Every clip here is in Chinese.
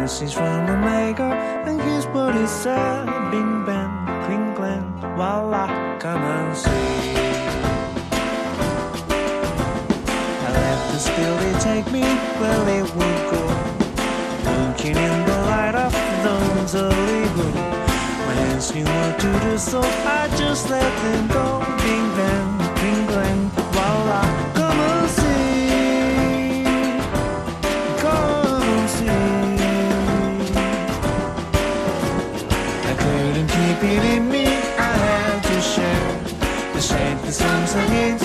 Message from the maker, and here's what he said Bing bang, cling clang, voila, come and see. I left the they take me where they would go. Looking in the light of early glow. My hands knew what to do, so I just let them go. Bing bang, cling clang, pity me, I have to share. The shame that sometimes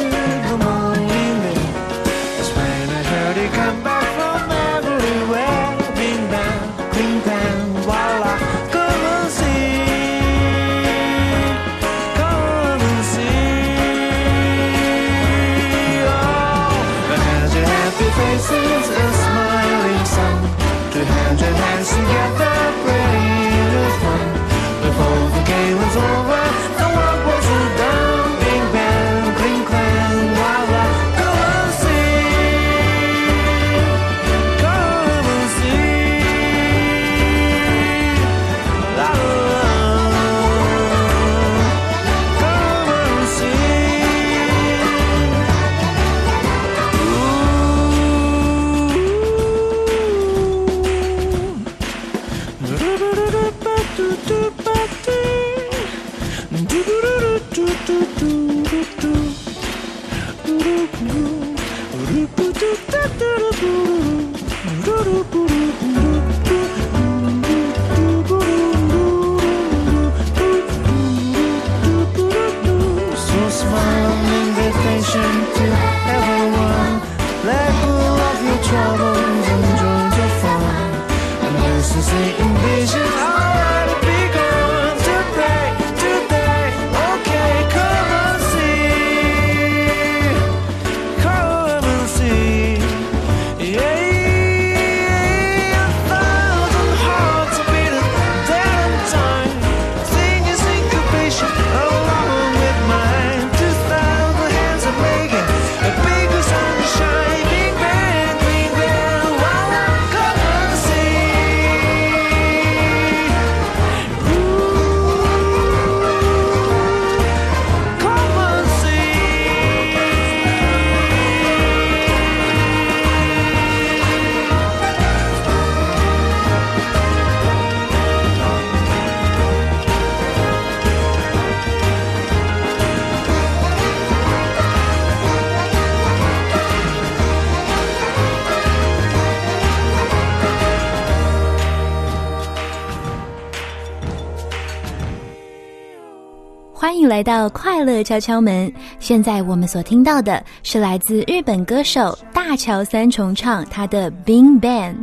来到快乐敲敲门。现在我们所听到的是来自日本歌手大桥三重唱他的《Bing Bang》。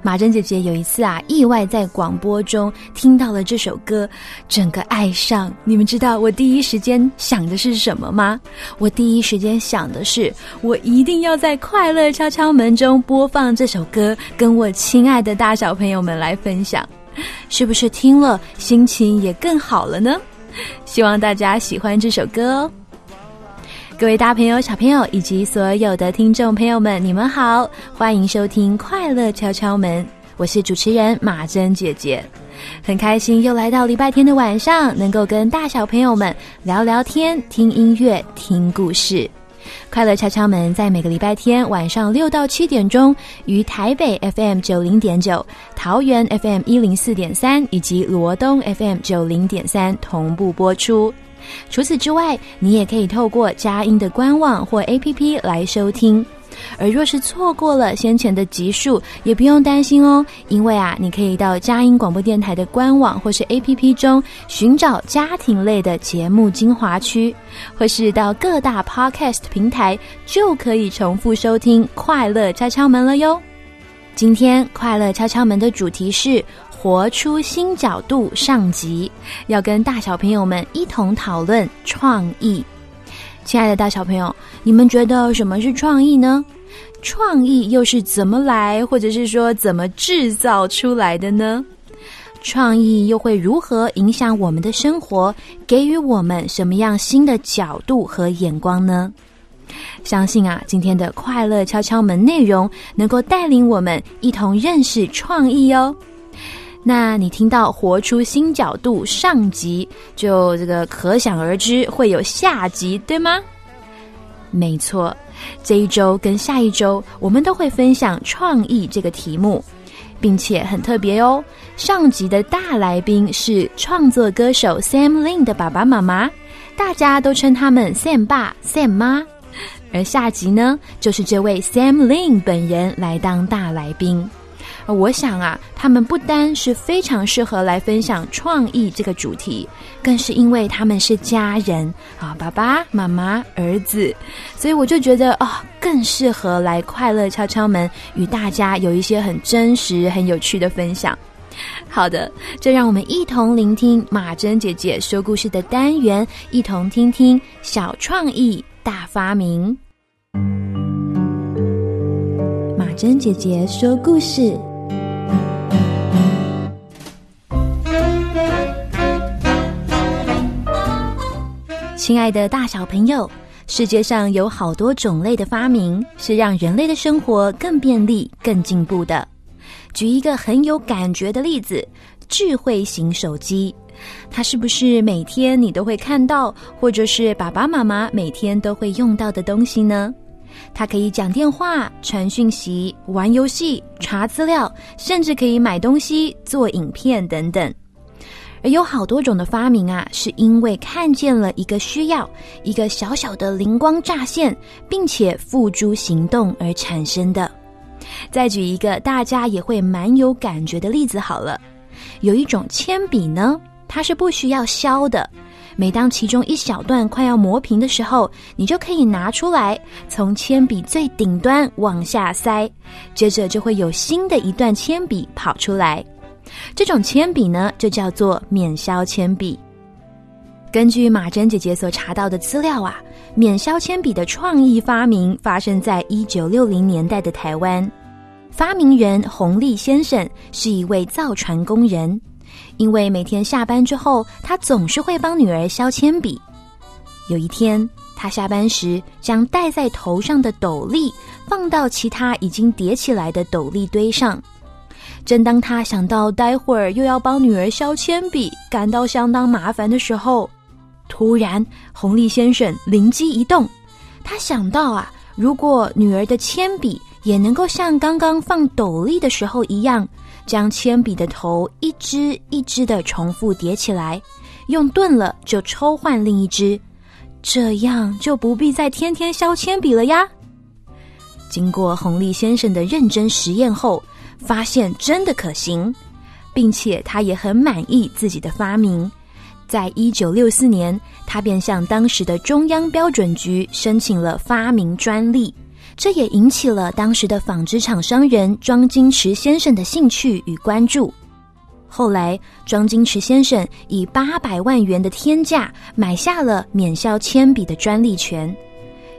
马珍姐姐有一次啊，意外在广播中听到了这首歌，整个爱上。你们知道我第一时间想的是什么吗？我第一时间想的是，我一定要在快乐敲敲门中播放这首歌，跟我亲爱的大小朋友们来分享。是不是听了心情也更好了呢？希望大家喜欢这首歌哦。各位大朋友、小朋友以及所有的听众朋友们，你们好，欢迎收听《快乐敲敲门》，我是主持人马珍姐姐。很开心又来到礼拜天的晚上，能够跟大小朋友们聊聊天、听音乐、听故事。快乐敲敲门在每个礼拜天晚上六到七点钟，于台北 FM 九零点九、桃园 FM 一零四点三以及罗东 FM 九零点三同步播出。除此之外，你也可以透过佳音的官网或 APP 来收听。而若是错过了先前的集数，也不用担心哦，因为啊，你可以到佳音广播电台的官网或是 APP 中寻找家庭类的节目精华区，或是到各大 Podcast 平台就可以重复收听《快乐敲敲门》了哟。今天《快乐敲敲门》的主题是“活出新角度”上集，要跟大小朋友们一同讨论创意。亲爱的大小朋友，你们觉得什么是创意呢？创意又是怎么来，或者是说怎么制造出来的呢？创意又会如何影响我们的生活，给予我们什么样新的角度和眼光呢？相信啊，今天的快乐敲敲门内容能够带领我们一同认识创意哦。那你听到“活出新角度”上集，就这个可想而知会有下集，对吗？没错，这一周跟下一周，我们都会分享创意这个题目，并且很特别哦。上集的大来宾是创作歌手 Sam Lin 的爸爸妈妈，大家都称他们 Sam 爸、Sam 妈，而下集呢，就是这位 Sam Lin 本人来当大来宾。我想啊，他们不单是非常适合来分享创意这个主题，更是因为他们是家人啊，爸爸妈妈、儿子，所以我就觉得啊，更适合来快乐敲敲门，与大家有一些很真实、很有趣的分享。好的，就让我们一同聆听马珍姐姐说故事的单元，一同听听小创意大发明。马珍姐姐说故事。亲爱的大小朋友，世界上有好多种类的发明，是让人类的生活更便利、更进步的。举一个很有感觉的例子：智慧型手机，它是不是每天你都会看到，或者是爸爸妈妈每天都会用到的东西呢？它可以讲电话、传讯息、玩游戏、查资料，甚至可以买东西、做影片等等。而有好多种的发明啊，是因为看见了一个需要，一个小小的灵光乍现，并且付诸行动而产生的。再举一个大家也会蛮有感觉的例子好了，有一种铅笔呢，它是不需要削的，每当其中一小段快要磨平的时候，你就可以拿出来，从铅笔最顶端往下塞，接着就会有新的一段铅笔跑出来。这种铅笔呢，就叫做免削铅笔。根据马珍姐姐所查到的资料啊，免削铅笔的创意发明发生在一九六零年代的台湾。发明人洪立先生是一位造船工人，因为每天下班之后，他总是会帮女儿削铅笔。有一天，他下班时将戴在头上的斗笠放到其他已经叠起来的斗笠堆上。正当他想到待会儿又要帮女儿削铅笔，感到相当麻烦的时候，突然红利先生灵机一动，他想到啊，如果女儿的铅笔也能够像刚刚放斗笠的时候一样，将铅笔的头一支一支的重复叠起来，用钝了就抽换另一支，这样就不必再天天削铅笔了呀。经过红利先生的认真实验后。发现真的可行，并且他也很满意自己的发明。在一九六四年，他便向当时的中央标准局申请了发明专利，这也引起了当时的纺织厂商人庄金池先生的兴趣与关注。后来，庄金池先生以八百万元的天价买下了免削铅笔的专利权。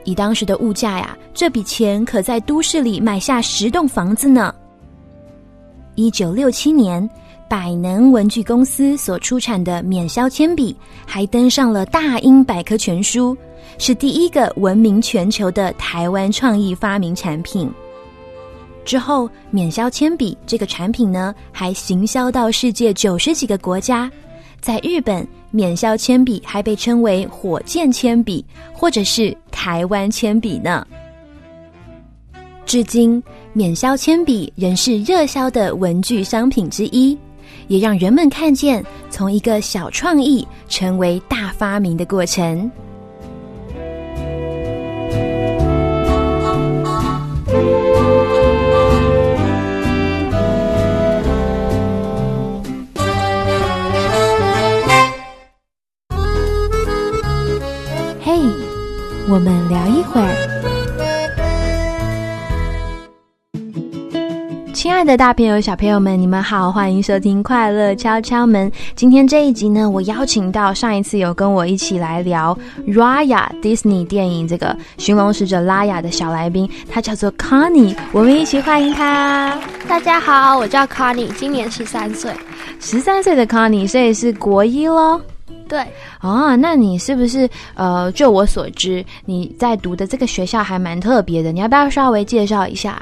以当时的物价呀，这笔钱可在都市里买下十栋房子呢。一九六七年，百能文具公司所出产的免削铅笔还登上了《大英百科全书》，是第一个闻名全球的台湾创意发明产品。之后，免削铅笔这个产品呢，还行销到世界九十几个国家，在日本，免削铅笔还被称为火箭铅笔，或者是台湾铅笔呢。至今，免削铅笔仍是热销的文具商品之一，也让人们看见从一个小创意成为大发明的过程。嘿，我们聊一会儿。亲爱的大朋友、小朋友们，你们好，欢迎收听《快乐敲敲门》。今天这一集呢，我邀请到上一次有跟我一起来聊 Raya Disney 电影这个寻龙使者拉雅的小来宾，他叫做 Connie，我们一起欢迎他。大家好，我叫 Connie，今年十三岁。十三岁的 Connie，所以是国一喽。对，哦，那你是不是呃，就我所知，你在读的这个学校还蛮特别的？你要不要稍微介绍一下？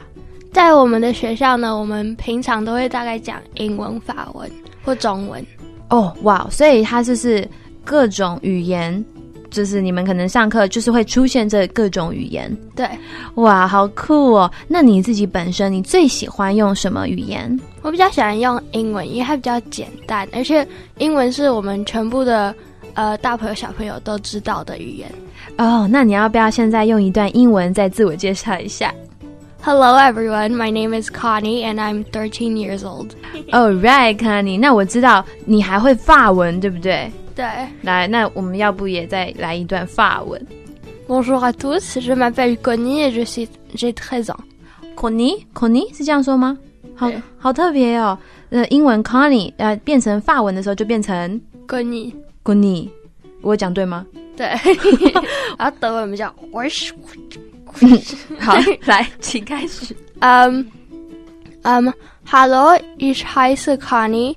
在我们的学校呢，我们平常都会大概讲英文、法文或中文。哦，哇，所以它就是各种语言，就是你们可能上课就是会出现这各种语言。对，哇，好酷哦！那你自己本身你最喜欢用什么语言？我比较喜欢用英文，因为它比较简单，而且英文是我们全部的呃大朋友小朋友都知道的语言。哦，那你要不要现在用一段英文再自我介绍一下 Hello everyone, my name is Connie and I'm 13 years old. ？All right, Connie，那我知道你还会法文，对不对？对来，那我们要不也再来一段法文，Bonjour à tous, je m'appelle Connie et je suis j'ai 13 ans. ？Connie，Connie 是这样说吗？好对好特别哦。呃，英文 Connie，呃，变成法文的时候就变成 Connie， Connie，我讲对吗？对，然后德文比较 Wish。 好，来，请开始。Ähm, ähm, hallo, ich heiße Kani.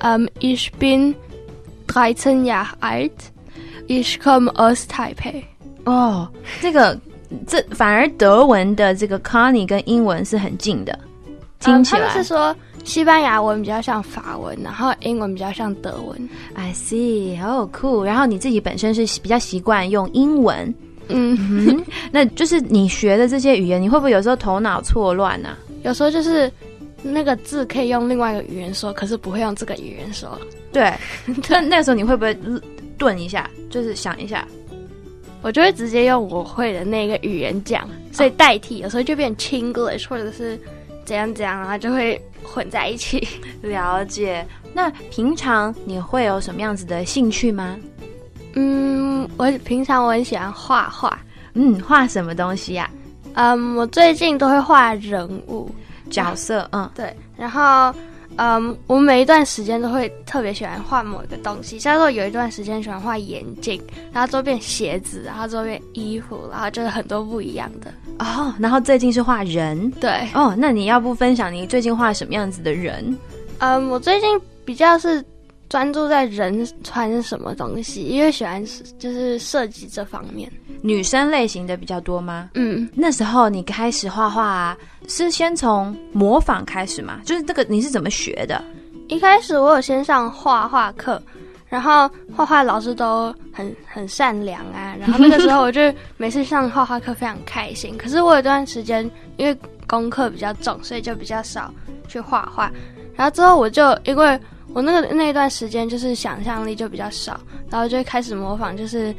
Ähm, ich bin 13 Jahre alt. Ich komme aus Taipei. 哦，这个这反而德文的这个 Connie 跟英文是很近的，听起来。们是说西班牙文比较像法文，然后英文比较像德文。I see，哦、酷。然后你自己本身是比较习惯用英文，嗯，嗯，那就是你学的这些语言，你会不会有时候头脑错乱啊呢、有时候就是那个字可以用另外一个语言说，可是不会用这个语言说。对，那那个时候你会不会顿一下，就是想一下？我就会直接用我会的那个语言讲，所以代替有时候就变 Chinglish 或者是怎样怎样，然后就会混在一起。了解。那平常你会有什么样子的兴趣吗？嗯，我平常我很喜欢画画。嗯，画什么东西呀、嗯，我最近都会画人物，角色，嗯，对，然后嗯，我每一段时间都会特别喜欢画某一个东西，像是我有一段时间喜欢画眼镜，然后周边鞋子，然后周边衣服，然后就是很多不一样的。哦，然后最近是画人，对，哦，那你要不分享你最近画什么样子的人？嗯，我最近比较是专注在人穿什么东西，因为喜欢就是设计这方面。女生类型的比较多吗？嗯，那时候你开始画画啊，是先从模仿开始吗？就是这个你是怎么学的？一开始我有先上画画课，然后画画老师都很很善良啊，然后那个时候我就每次上画画课非常开心。可是我有段时间因为功课比较重，所以就比较少去画画。然后之后我就因为我那个那一段时间就是想象力就比较少，然后就开始模仿就是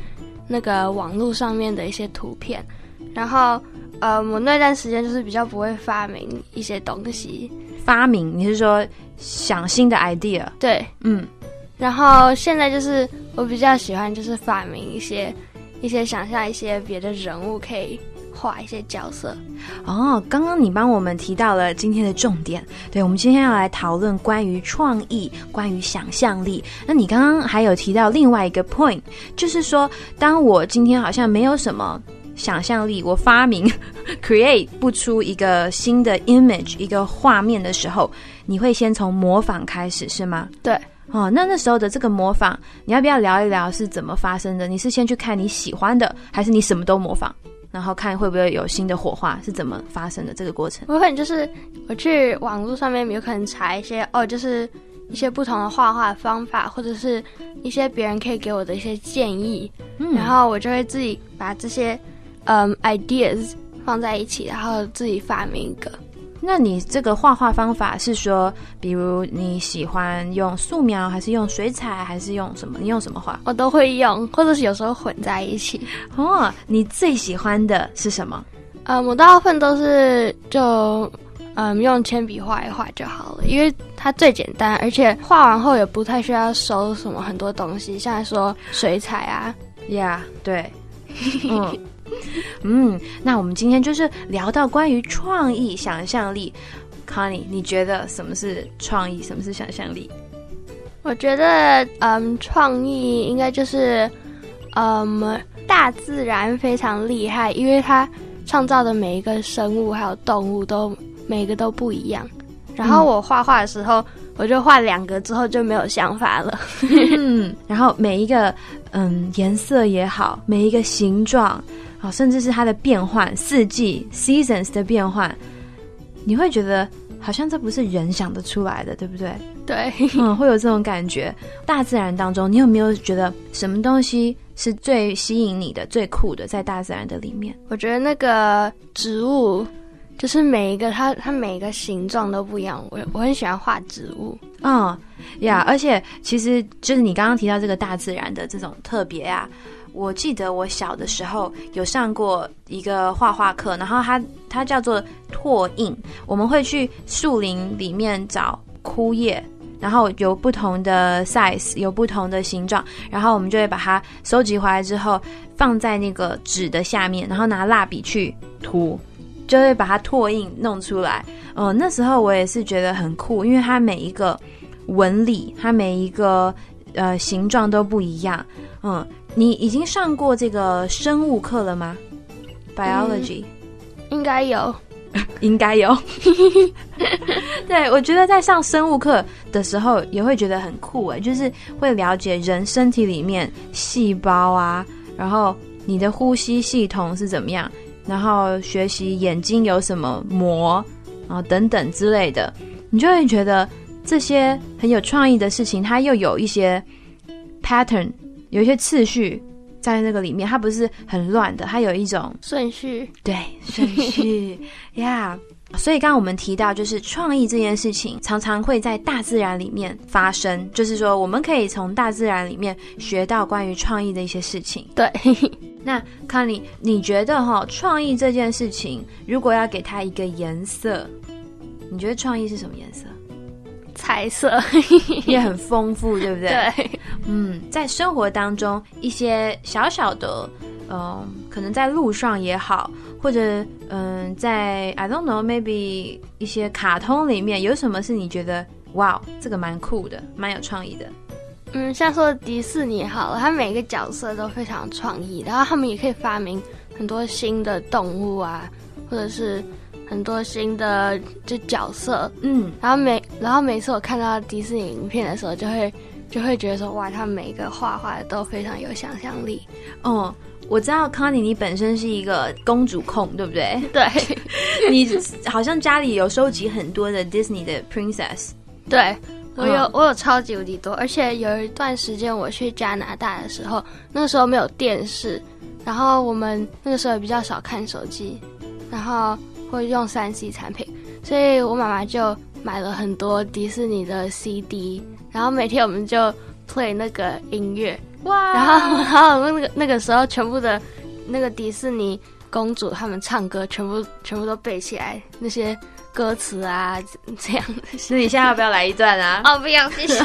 那个网络上面的一些图片，然后。呃，我那段时间就是比较不会发明一些东西，发明？你是说想新的 idea？对，嗯，然后现在就是我比较喜欢就是发明一些一些想象一些别的人物可以画一些角色。哦，刚刚你帮我们提到了今天的重点，对我们今天要来讨论关于创意、关于想象力。那你刚刚还有提到另外一个 point，就是说，当我今天好像没有什么想象力，我发明 create 不出一个新的 image 一个画面的时候，你会先从模仿开始，是吗？对，哦，那那时候的这个模仿，你要不要聊一聊是怎么发生的？你是先去看你喜欢的，还是你什么都模仿，然后看会不会有新的火花？是怎么发生的这个过程？我可能就是我去网络上面有可能查一些哦，就是一些不同的画画方法，或者是一些别人可以给我的一些建议，嗯然后我就会自己把这些嗯 ideas 放在一起，然后自己发明一个。那你这个画画方法是说，比如你喜欢用素描，还是用水彩，还是用什么？你用什么画？我都会用，或者是有时候混在一起。哦，你最喜欢的是什么？嗯，我大部分都是就嗯用铅笔画一画就好了，因为它最简单，而且画完后也不太需要收什么很多东西，像说水彩啊。呀、对，嗯 嗯，那我们今天就是聊到关于创意、想象力。Connie，你觉得什么是创意，什么是想象力？我觉得，嗯，创意应该就是，嗯，大自然非常厉害，因为它创造的每一个生物还有动物都每个都不一样。然后我画画的时候，我就画两个之后就没有想法了。嗯，然后每一个嗯颜色也好，每一个形状啊，甚至是它的变换，四季 seasons 的变换，你会觉得好像这不是人想得出来的，对不对？对，嗯，会有这种感觉。大自然当中，你有没有觉得什么东西是最吸引你的、最酷的，在大自然的里面？我觉得那个植物，就是每一个它它每一个形状都不一样。我我很喜欢画植物。嗯，呀，而且其实就是你刚刚提到这个大自然的这种特别啊，我记得我小的时候有上过一个画画课，然后它它叫做拓印，我们会去树林里面找枯叶。然后有不同的 size，有不同的形状，然后我们就会把它收集回来之后，放在那个纸的下面，然后拿蜡笔去涂，就会把它拓印弄出来。嗯、那时候我也是觉得很酷，因为它每一个纹理，它每一个呃形状都不一样。嗯，你已经上过这个生物课了吗？Biology、应该有，应该有。对，我觉得在上生物课的时候也会觉得很酷诶，就是会了解人身体里面细胞啊，然后你的呼吸系统是怎么样，然后学习眼睛有什么膜啊等等之类的，你就会觉得这些很有创意的事情，它又有一些 pattern，有一些次序在那个里面，它不是很乱的，它有一种顺序。对，顺序 呀。所以刚刚我们提到，就是创意这件事情常常会在大自然里面发生，就是说我们可以从大自然里面学到关于创意的一些事情。对，那康妮，你觉得哈，创意这件事情，如果要给它一个颜色，你觉得创意是什么颜色？彩色。也很丰富，对不对？对，嗯，在生活当中一些小小的，嗯、可能在路上也好，或者嗯、在 I don't know maybe 一些卡通里面，有什么是你觉得哇，这个蛮酷的，蛮有创意的？嗯，像说迪士尼好了，它每个角色都非常有创意，然后他们也可以发明很多新的动物啊，或者是很多新的就角色。嗯，然后每然后每次我看到迪士尼影片的时候，就会就会觉得说，哇，他每一个画画都非常有想象力。哦。我知道康妮，你本身是一个公主控，对不对？对 你好像家里有收集很多的 Disney 的 princess。对。我有嗯我有超级无敌多，而且有一段时间我去加拿大的时候，那个时候没有电视，然后我们那个时候也比较少看手机，然后会用三 C 产品，所以我妈妈就买了很多迪士尼的 CD，然后每天我们就 play 那个音乐，哇。然后然后那个那个时候全部的那个迪士尼公主她们唱歌全部全部都背起来那些歌词啊这样的。那你现在要不要来一段啊？哦，不要，谢谢。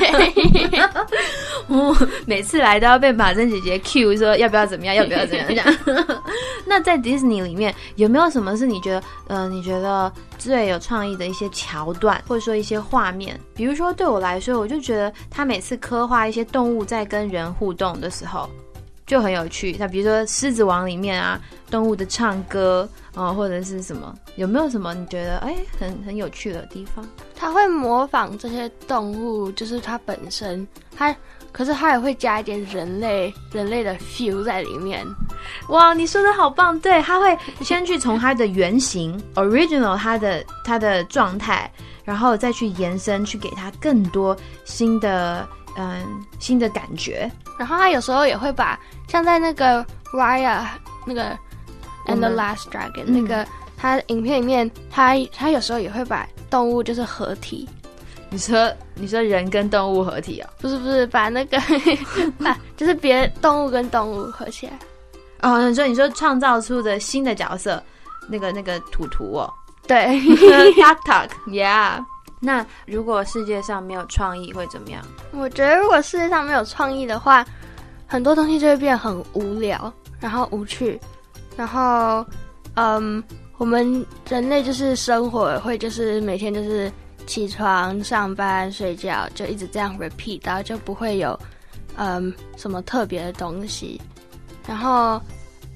我每次来都要被马珍姐姐 cue 说要不要怎么样，要不要怎么样。那在迪士尼里面有没有什么是你觉得呃你觉得最有创意的一些桥段，或者说一些画面？比如说对我来说，我就觉得他每次刻画一些动物在跟人互动的时候。就很有趣，那比如说《狮子王》里面啊，动物的唱歌啊、呃或者是什么，有没有什么你觉得哎很很有趣的地方？他会模仿这些动物，就是它本身，它可是它也会加一点人类人类的 feel 在里面。哇，你说的好棒！对，他会先去从它的原型 original 它的它的状态，然后再去延伸，去给它更多新的嗯新的感觉。然后他有时候也会把像在那个 Raya 那个 and the Last Dragon、嗯那个，他影片里面他他有时候也会把动物就是合体，你说你说人跟动物合体哦？不是不是把那个 把就是别动物跟动物合起来。哦，你说你说创造出的新的角色，那个那个图图哦对，，Talk Talk，Yeah。那如果世界上没有创意会怎么样？我觉得如果世界上没有创意的话，很多东西就会变很无聊，然后无趣，然后嗯，我们人类就是生活会就是每天就是起床、上班、睡觉，就一直这样 repeat，然后就不会有嗯什么特别的东西。然后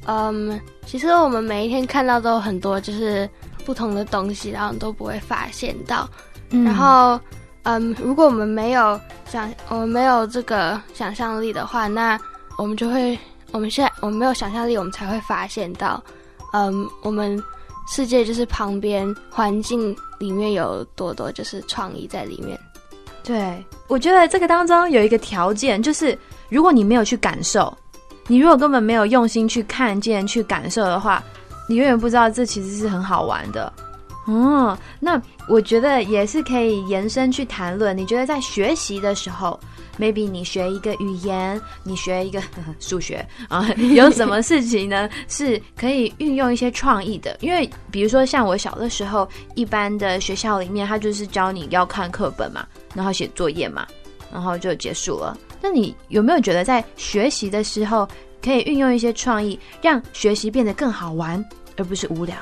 嗯，其实我们每一天看到都有很多就是不同的东西，然后都不会发现到。嗯然后，嗯，如果我们没有想，我们没有这个想象力的话，那我们就会，我们现在我们没有想象力，我们才会发现到，嗯，我们世界就是旁边环境里面有多多就是创意在里面。对，我觉得这个当中有一个条件，就是如果你没有去感受，你如果根本没有用心去看见、去感受的话，你永远不知道这其实是很好玩的。哦，那我觉得也是可以延伸去谈论。你觉得在学习的时候，maybe 你学一个语言，你学一个 数学啊，有什么事情呢 是可以运用一些创意的？因为比如说像我小的时候，一般的学校里面，他就是教你要看课本嘛，然后写作业嘛，然后就结束了。那你有没有觉得在学习的时候，可以运用一些创意，让学习变得更好玩，而不是无聊？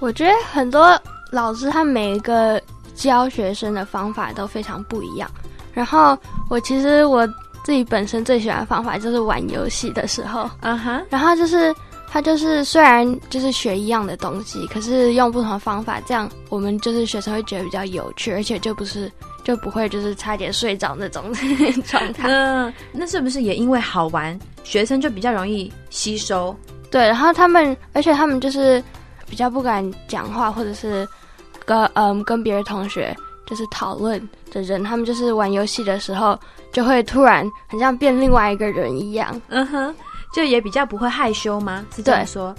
我觉得很多老师他每一个教学生的方法都非常不一样。然后我其实我自己本身最喜欢的方法就是玩游戏的时候，啊哈，然后就是他就是虽然就是学一样的东西，可是用不同的方法，这样我们就是学生会觉得比较有趣，而且就不是就不会就是差点睡着那种 状态。嗯，那是不是也因为好玩，学生就比较容易吸收？对，然后他们，而且他们就是比较不敢讲话，或者是跟嗯跟别的同学就是讨论的人，他们就是玩游戏的时候就会突然很像变另外一个人一样。嗯哼，就也比较不会害羞吗？是这样说？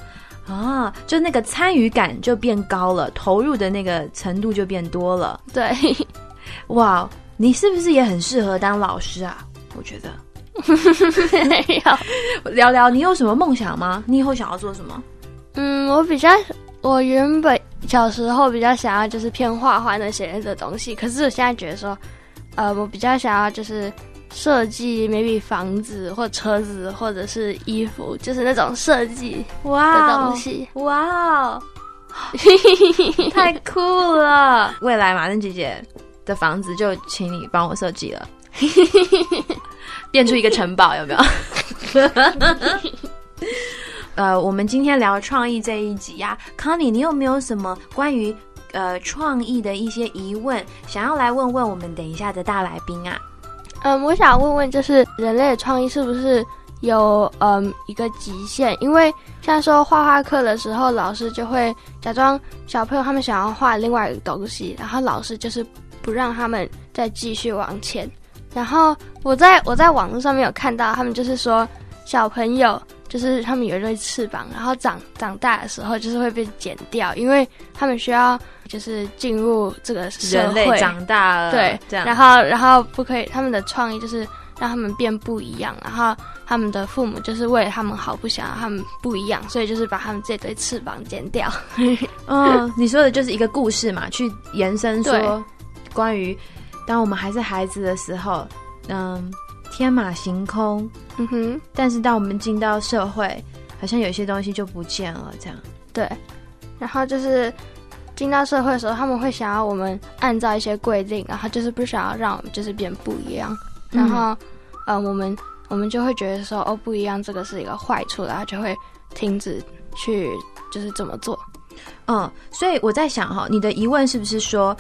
啊，就那个参与感就变高了，投入的那个程度就变多了。对，哇，你是不是也很适合当老师啊？我觉得 没有。聊聊你有什么梦想吗？你以后想要做什么？嗯，我比较，我原本小时候比较想要就是偏画画那些的东西，可是我现在觉得说，呃，我比较想要就是设计，maybe 房子或车子或者是衣服，就是那种设计哇的东西。哇哦，太酷了！未来马正姐姐的房子就请你帮我设计了，变出一个城堡，有没有？呃，我们今天聊创意这一集呀、康妮，你有没有什么关于呃创意的一些疑问，想要来问问我们等一下的大来宾啊？嗯，我想问问，就是人类的创意是不是有嗯一个极限？因为像说画画课的时候，老师就会假装小朋友他们想要画另外一个东西，然后老师就是不让他们再继续往前。然后我在我在网络上面有看到，他们就是说小朋友就是他们有一对翅膀，然后长长大的时候就是会被剪掉，因为他们需要就是进入这个社人类会长大。了，对，这样然后然后不可以，他们的创意就是让他们变不一样，然后他们的父母就是为了他们好，不想让他们不一样，所以就是把他们这对翅膀剪掉。嗯，你说的就是一个故事嘛，去延伸说关于当我们还是孩子的时候，嗯，天马行空，嗯哼，但是当我们进到社会，好像有些东西就不见了，这样。对。然后就是进到社会的时候，他们会想要我们按照一些规定，然后就是不想要让我们就是变不一样，然后，呃，我们我们就会觉得说，哦，不一样，这个是一个坏处，然后就会停止去就是这么做。嗯，所以我在想哈，你的疑问是不是说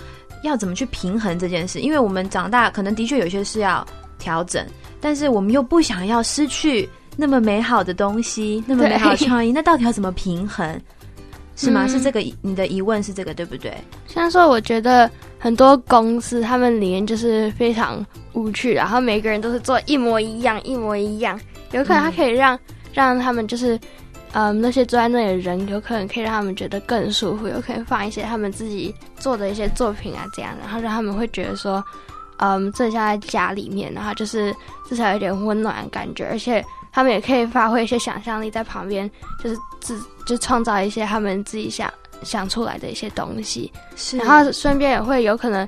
要怎么去平衡这件事？因为我们长大，可能的确有些事要调整，但是我们又不想要失去那么美好的东西，那么美好的创意，那到底要怎么平衡？是吗？嗯是这个你的疑问是这个对不对？虽然说，我觉得很多公司他们里面就是非常无趣，然后每个人都是做一模一样，一模一样。有可能他可以让、让他们就是，嗯，那些坐在那里的人，有可能可以让他们觉得更舒服，有可能放一些他们自己做的一些作品啊，这样，然后让他们会觉得说，嗯，这下在家里面，然后就是至少有点温暖的感觉，而且他们也可以发挥一些想象力在旁边，就是自就创造一些他们自己想想出来的一些东西。是然后顺便也会有可能，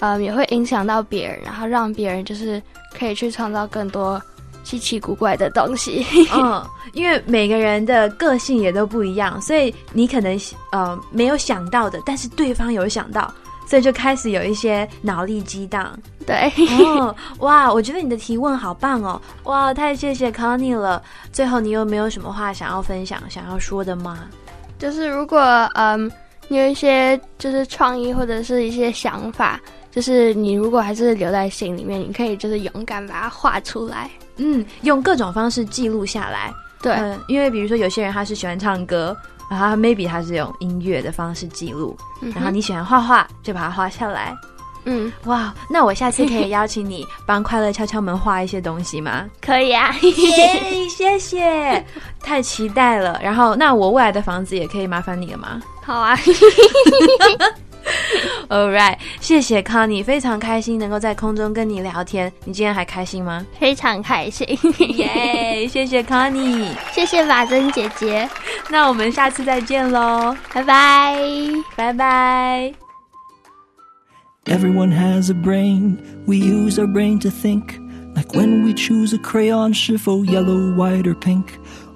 嗯，也会影响到别人，然后让别人就是可以去创造更多稀奇古怪的东西。嗯，因为每个人的个性也都不一样，所以你可能呃没有想到的，但是对方有想到，所以就开始有一些脑力激荡。对，哦，哇，我觉得你的提问好棒哦！哇，太谢谢 Connie 了。最后，你有没有什么话想要分享、想要说的吗？就是如果嗯你有一些就是创意或者是一些想法，就是你如果还是留在心里面，你可以就是勇敢把它画出来。嗯，用各种方式记录下来。对，嗯，因为比如说有些人他是喜欢唱歌，然后 maybe 它是用音乐的方式记录，嗯然后你喜欢画画，就把它画下来。嗯哇，那我下次可以邀请你帮快乐敲敲门画一些东西吗？可以啊，耶，谢谢，太期待了。然后，那我未来的房子也可以麻烦你了吗好啊，？All right，谢谢 Connie，非常开心能够在空中跟你聊天。你今天还开心吗？非常开心，耶，谢谢 Connie。谢谢马珍姐姐，那我们下次再见喽，拜拜。拜拜。 Everyone has a brain. We use our brain to think. Like when we choose a crayon, 是否 yellow, white, or pink?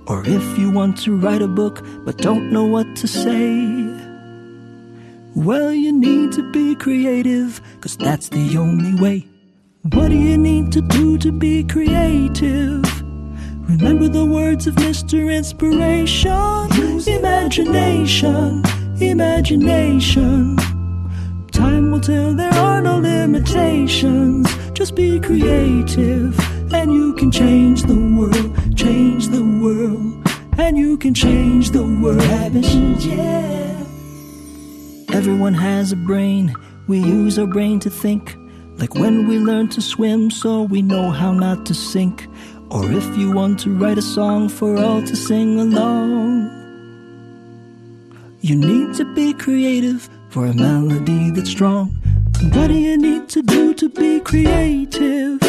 Or if you want to write a book but don't know what to say. Well, you need to be creative, cause that's the only way. What do you need to do to be creative? Remember the words of Mr. Inspiration. Imagination, imagination. Time will tell there are no limitations. Just be creative, and you can change the world, change the world, and you can change the world. Yeah. Everyone has a brain, we use our brain to think. Like when we learn to swim, so we know how not to sink. Or if you want to write a song for all to sing along. You need to be creative for a melody that's strong. What do you need to do to be creative?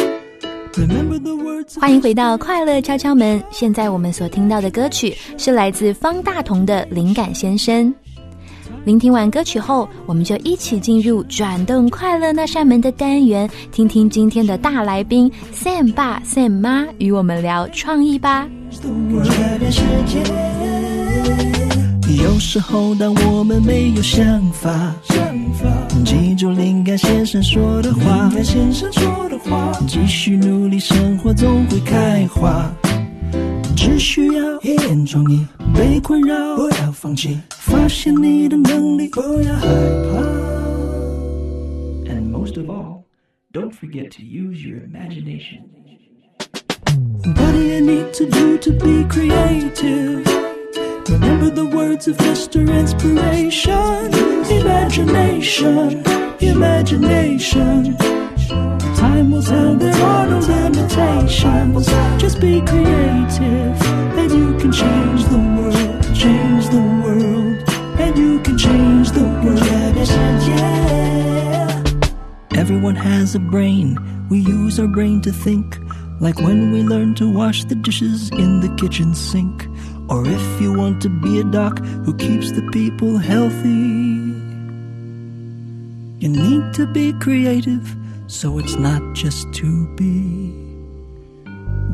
Remember the words. 欢迎回到快乐敲敲门。现在我们所听到的歌曲是来自方大同的《灵感先生》。 聆听完歌曲后，我们就一起进入转动快乐那扇门的单元，听听今天的大来宾 Sam 爸 Sam 妈与我们聊创意吧。有时候，当我们没有想法，记住灵感先生说的话，先生说的话，继续努力，生活总会开花。只需要一点创意，被困扰不要放弃，发现你的能力，不要害怕。And most of all, don't forget to use your imagination. What do you need to do to be creative? Remember the words of Mr. Inspiration. Imagination, imagination. Time will tell there are no limitations. Just be creative, and you can change the world, change the world, and you can change the world. Yeah. Everyone has a brain, we use our brain to think. Like when we learn to wash the dishes in the kitchen sink. Or if you want to be a doc who keeps the people healthy. You need to be creative, so it's not just to be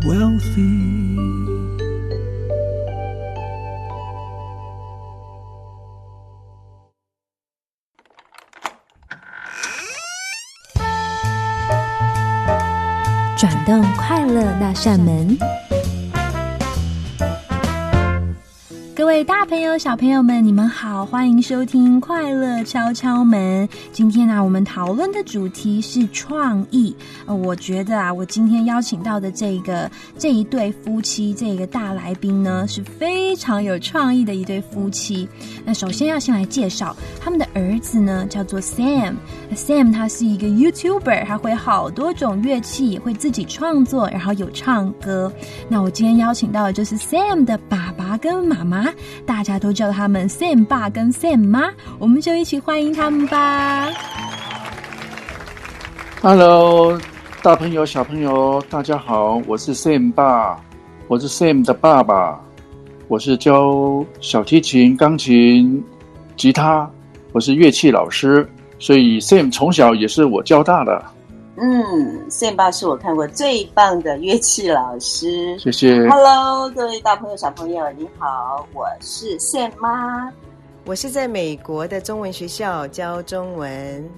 wealthy. 转动快乐那扇门。 各位大朋友、小朋友们，你们好，欢迎收听《快乐敲敲门》。今天呢、我们讨论的主题是创意。呃，我觉得啊，我今天邀请到的这个这一对夫妻，这个大来宾呢，是非常有创意的一对夫妻。那首先要先来介绍他们的儿子呢，叫做 Sam。Sam 他是一个 YouTuber，他会好多种乐器，也会自己创作，然后有唱歌。那我今天邀请到的就是 Sam 的爸爸跟妈妈大家都叫他们 Sam 爸跟 Sam 妈，我们就一起欢迎他们吧。Hello，大朋友、小朋友，大家好，我是 Sam 爸，我是 Sam 的爸爸，我是教小提琴、钢琴、吉他，我是乐器老师，所以 Sam 从小也是我教大的，嗯，Sam 爸是我看过最棒的乐器老师。谢谢。Hello，各位大朋友、小朋友，你好，我是 Sam 妈。我是在美国的中文学校教中文，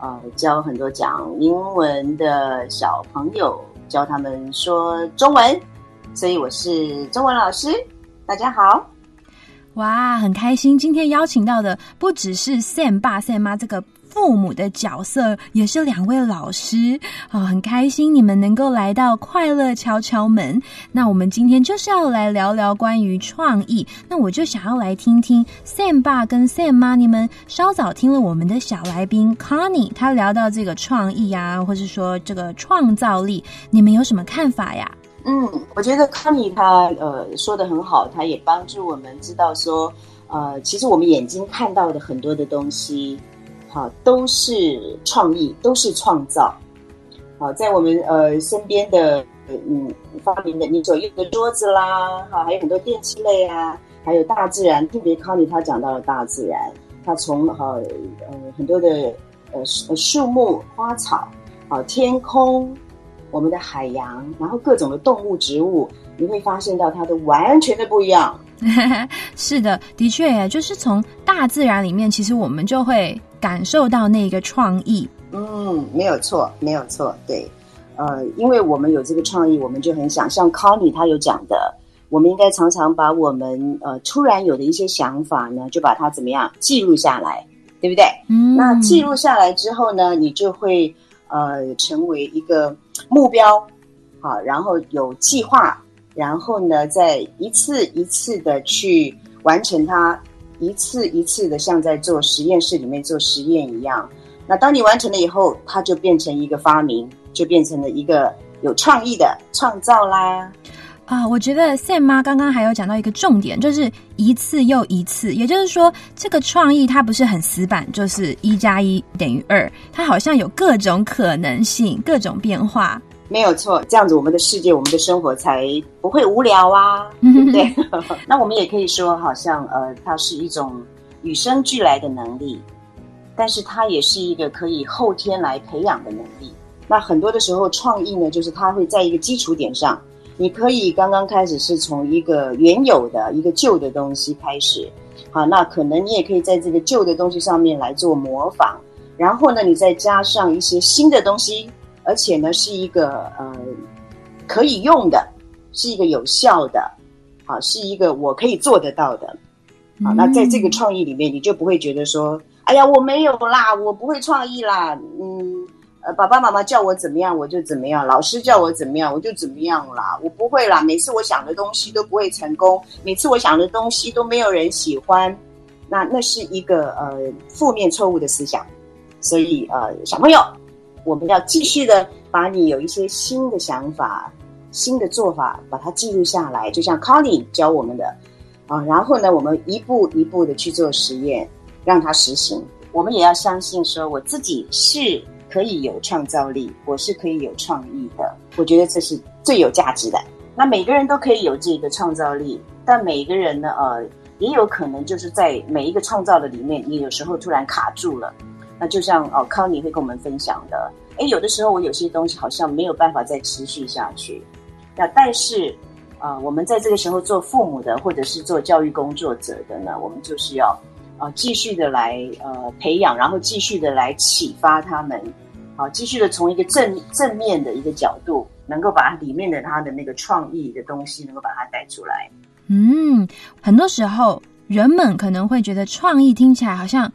呃，教很多讲英文的小朋友，教他们说中文，所以我是中文老师。大家好。哇，很开心！今天邀请到的不只是 Sam 爸、Sam 妈这个父母的角色，也是两位老师哦，很开心你们能够来到快乐敲敲门。那我们今天就是要来聊聊关于创意。那我就想要来听听 Sam 爸跟 Sam 妈，你们稍早听了我们的小来宾 Connie，他聊到这个创意啊，或是说这个创造力，你们有什么看法呀？嗯，我觉得 Connie 她呃说的很好，她也帮助我们知道说，呃，其实我们眼睛看到的很多的东西，好、都是创意，都是创造。好、在我们呃身边的呃嗯发明的你所用的桌子啦，哈、还有很多电器类啊，还有大自然，特别康妮她讲到了大自然，她从哈呃很多的呃树树木、花草，好、天空。我们的海洋，然后各种的动物、植物，你会发现到它都完全的不一样。是的，的确耶，就是从大自然里面，其实我们就会感受到那个创意。嗯，没有错，没有错，对，呃，因为我们有这个创意，我们就很想像 Connie 他有讲的，我们应该常常把我们呃突然有的一些想法呢，就把它怎么样记录下来，对不对？嗯，那记录下来之后呢，你就会呃成为一个目标，好，然后有计划，然后呢，再一次一次的去完成它，一次一次的像在做实验室里面做实验一样。那当你完成了以后，它就变成一个发明，就变成了一个有创意的创造啦。啊，我觉得 Sam 妈刚刚还有讲到一个重点，就是一次又一次，也就是说，这个创意它不是很死板，就是一加一等于二，它好像有各种可能性、各种变化。没有错，这样子我们的世界、我们的生活才不会无聊啊，对不对？那我们也可以说，好像呃，它是一种与生俱来的能力，但是它也是一个可以后天来培养的能力。那很多的时候，创意呢，就是它会在一个基础点上，你可以刚刚开始是从一个原有的一个旧的东西开始，好，那可能你也可以在这个旧的东西上面来做模仿，然后呢，你再加上一些新的东西。而且呢，是一个呃可以用的，是一个有效的，啊，是一个我可以做得到的，啊，那在这个创意里面，你就不会觉得说，哎呀，我没有啦，我不会创意啦，嗯，呃，爸爸妈妈叫我怎么样我就怎么样，老师叫我怎么样我就怎么样啦，我不会啦，每次我想的东西都不会成功，每次我想的东西都没有人喜欢，那那是一个呃负面错误的思想，所以呃，小朋友。我们要继续的把你有一些新的想法、新的做法，把它记录下来，就像 Connie 教我们的啊。然后呢，我们一步一步的去做实验，让它实行。我们也要相信说，我自己是可以有创造力，我是可以有创意的。我觉得这是最有价值的。那每个人都可以有这个创造力，但每个人呢，呃，也有可能就是在每一个创造的里面，你有时候突然卡住了。那就像哦，康妮会跟我们分享的，哎，有的时候我有些东西好像没有办法再持续下去。那但是啊、呃，我们在这个时候做父母的，或者是做教育工作者的呢，我们就是要啊、呃、继续的来呃培养，然后继续的来启发他们，好、继续的从一个正正面的一个角度，能够把里面的他的那个创意的东西，能够把它带出来。嗯，很多时候人们可能会觉得创意听起来好像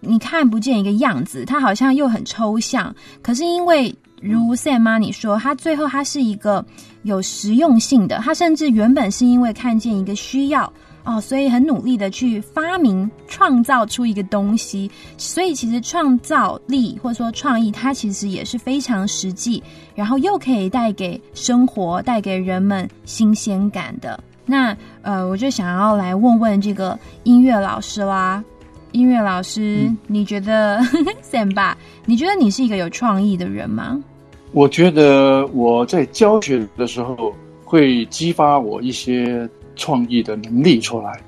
你看不见一个样子，它好像又很抽象。可是因为如 Sam 妈你说，它最后它是一个有实用性的，它甚至原本是因为看见一个需要哦，所以很努力的去发明创造出一个东西。所以其实创造力或者说创意，它其实也是非常实际，然后又可以带给生活、带给人们新鲜感的。那呃，我就想要来问问这个音乐老师啦。音乐老师，你觉得 Sam 爸，你觉得你是一个有创意的人吗？我觉得我在教学的时候会激发我一些创意的能力出来。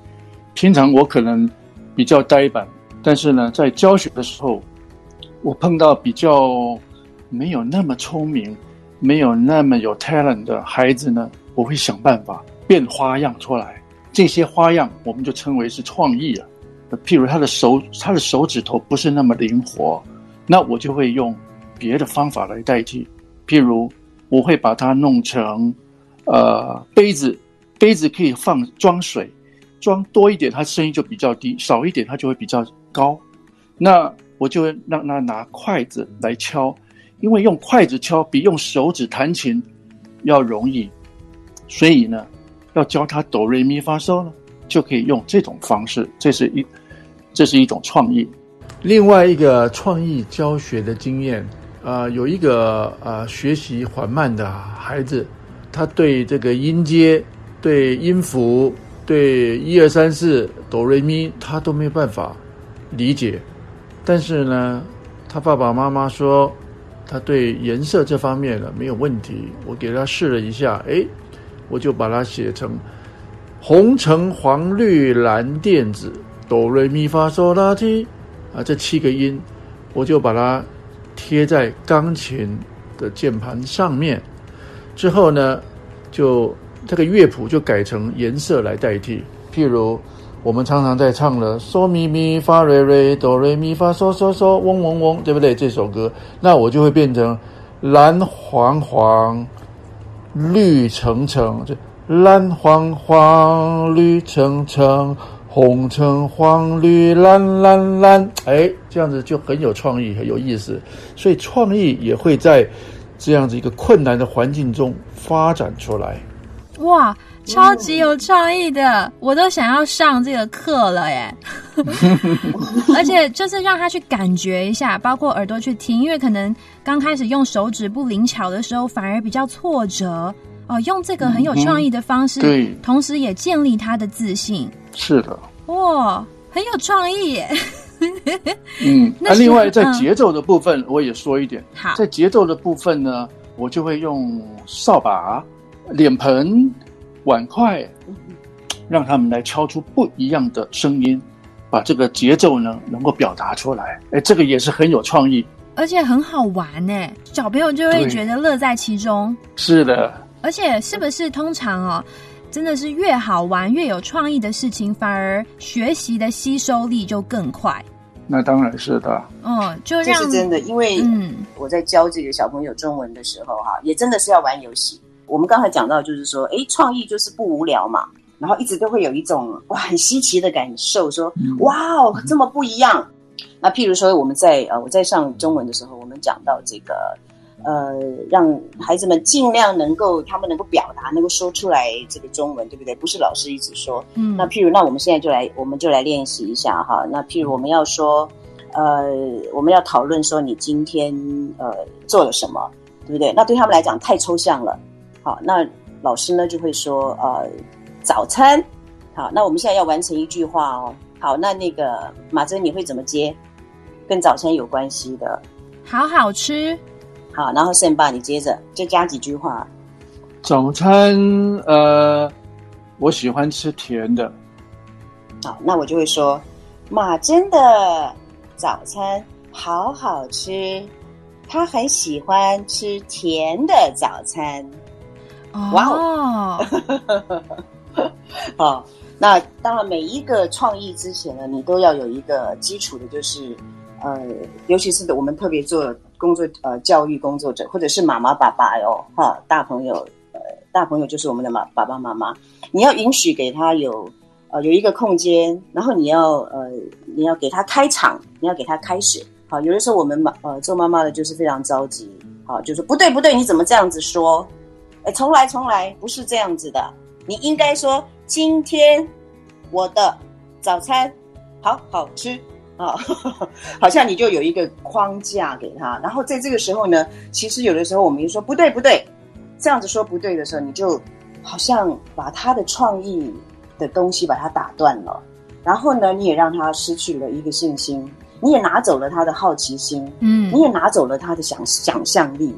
平常我可能比较呆板，但是呢，在教学的时候，我碰到比较没有那么聪明、没有那么有 talent 的孩子呢，我会想办法变花样出来。这些花样我们就称为是创意了。譬如他的手，他的手指头不是那么灵活，那我就会用别的方法来代替。譬如我会把它弄成呃杯子，杯子可以放装水，装多一点它声音就比较低，少一点它就会比较高。那我就让他拿筷子来敲，因为用筷子敲比用手指弹琴要容易，所以呢，要教他哆瑞咪发嗦呢，就可以用这种方式，这是一。这是一种创意。另外一个创意教学的经验，啊，有一个啊学习缓慢的孩子，他对这个音阶、对音符、对一二三四哆瑞咪，他都没有办法理解。但是呢，他爸爸妈妈说，他对颜色这方面呢没有问题。我给他试了一下，哎，我就把它写成红橙黄绿蓝靛紫。哆瑞咪发嗦拉提啊，这七个音，我就把它贴在钢琴的键盘上面。之后呢，就这个乐谱就改成颜色来代替。譬如我们常常在唱的嗦咪咪发瑞瑞哆瑞咪发嗦嗦嗦嗡嗡嗡，对不对？这首歌，那我就会变成蓝黄黄绿橙橙，就蓝黄黄绿橙橙。红橙黄绿蓝蓝蓝，哎，这样子就很有创意，很有意思。所以创意也会在这样子一个困难的环境中发展出来。哇，超级有创意的，我都想要上这个课了耶！而且就是让他去感觉一下，包括耳朵去听，因为可能刚开始用手指不灵巧的时候，反而比较挫折哦。用这个很有创意的方式，对，同时也建立他的自信。是的，哇，很有创意耶！嗯，那另外在节奏的部分，我也说一点。好，在节奏的部分呢，我就会用扫把、脸盆、碗筷，让他们来敲出不一样的声音，把这个节奏呢能够表达出来。哎，这个也是很有创意，而且很好玩呢，小朋友就会觉得乐在其中。是的，而且是不是通常哦？真的是越好玩、越有创意的事情，反而学习的吸收力就更快。那当然是的。嗯，就这是真的，因为嗯，我在教这个小朋友中文的时候，哈，也真的是要玩游戏。我们刚才讲到，就是说，哎，创意就是不无聊嘛，然后一直都会有一种哇很稀奇的感受，说哇哦这么不一样。那譬如说，我们在呃我在上中文的时候，我们讲到这个。呃，让孩子们尽量能够，他们能够表达，能够说出来这个中文，对不对？不是老师一直说。嗯。那譬如，那我们现在就来，我们就来练习一下哈。那譬如我们要说，呃，我们要讨论说你今天呃做了什么，对不对？那对他们来讲太抽象了。好，那老师呢就会说，呃，早餐。好，那我们现在要完成一句话哦。好，那那个马珍你会怎么接？跟早餐有关系的。好好吃。好，然后盛爸，你接着就加几句话。早餐，呃，我喜欢吃甜的。好，那我就会说，马真的早餐好好吃，他很喜欢吃甜的早餐。哇哦！好，那当然，每一个创意之前呢，你都要有一个基础的，就是呃，尤其是我们特别做。工作呃，教育工作者或者是妈妈爸爸哟，哈，大朋友呃，大朋友就是我们的妈爸爸妈妈，你要允许给他有呃有一个空间，然后你要呃你要给他开场，你要给他开始。好，有的时候我们妈呃做妈妈的就是非常着急，好，就说不对不对，你怎么这样子说？哎，重来重来，不是这样子的，你应该说今天我的早餐好好吃啊，好像你就有一个框架给他，然后在这个时候呢，其实有的时候我们就说不对不对，这样子说不对的时候，你就好像把他的创意的东西把它打断了，然后呢，你也让他失去了一个信心，你也拿走了他的好奇心，嗯你也拿走了他的想想象力，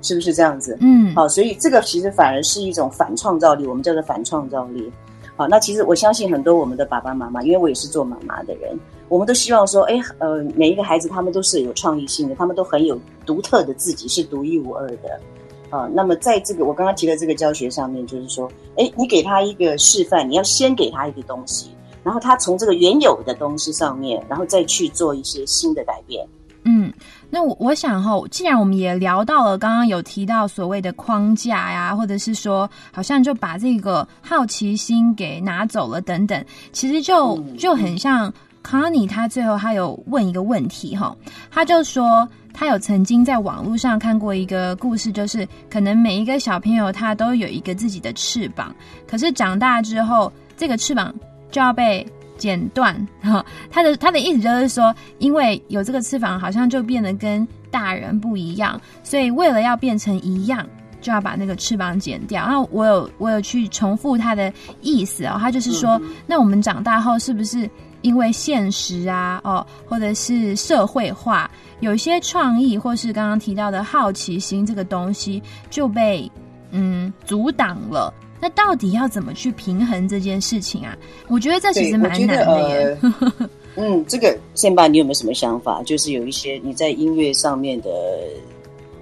是不是这样子？嗯好，所以这个其实反而是一种反创造力，我们叫做反创造力。好，那其实我相信很多我们的爸爸妈妈，因为我也是做妈妈的人，我们都希望说，哎，呃，每一个孩子他们都是有创意性的，他们都很有独特的自己，是独一无二的。啊，那么在这个我刚刚提的这个教学上面，就是说，哎，你给他一个示范，你要先给他一个东西，然后他从这个原有的东西上面，然后再去做一些新的改变。嗯，那我我想哈，既然我们也聊到了，刚刚有提到所谓的框架呀，或者是说，好像就把这个好奇心给拿走了等等，其实就就很像康妮，他最后他有问一个问题哈，他就说他有曾经在网络上看过一个故事，就是可能每一个小朋友他都有一个自己的翅膀，可是长大之后，这个翅膀就要被剪断哈，他的他的意思就是说，因为有这个翅膀，好像就变得跟大人不一样，所以为了要变成一样，就要把那个翅膀剪掉。然后我有我有去重复他的意思哦，他就是说，那我们长大后是不是因为现实啊，哦，或者是社会化，有一些创意，或是刚刚提到的好奇心这个东西就被嗯阻挡了？那到底要怎么去平衡这件事情啊？我觉得这其实蛮难的耶。呃、嗯，这个宪爸，你有没有什么想法？就是有一些你在音乐上面的，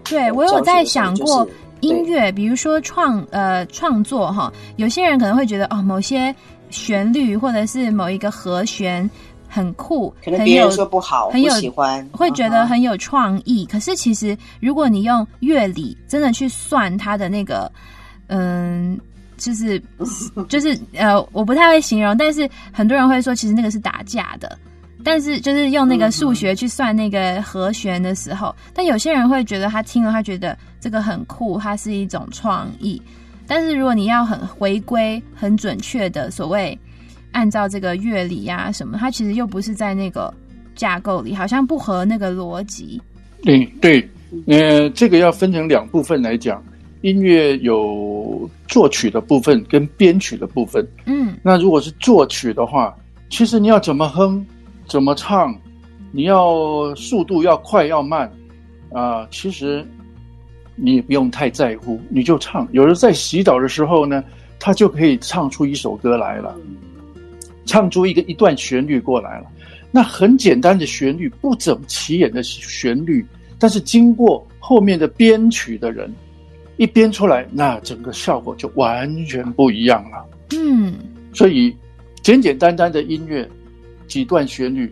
对我有在想过音乐，比如说创呃创作哈，有些人可能会觉得哦，某些旋律或者是某一个和弦很酷，可能别人说不好，很有喜欢，会觉得很有创意。可是其实如果你用乐理真的去算它的那个，嗯。就是 就是呃，我不太会形容，但是很多人会说，其实那个是打架的。但是就是用那个数学去算那个和弦的时候，但有些人会觉得他听了，他觉得这个很酷，它是一种创意。但是如果你要很回归、很准确的所谓按照这个乐理呀什么，它其实又不是在那个架构里，好像不合那个逻辑。对对，呃，这个要分成两部分来讲。音乐有作曲的部分跟编曲的部分。嗯，那如果是作曲的话，其实你要怎么哼，怎么唱，你要速度要快要慢，啊、其实你也不用太在乎，你就唱。有人在洗澡的时候呢，他就可以唱出一首歌来了，唱出一个一段旋律过来了。那很简单的旋律，不怎么起眼的旋律，但是经过后面的编曲的人。一编出来，那整个效果就完全不一样了。嗯，所以简简单单的音乐，几段旋律，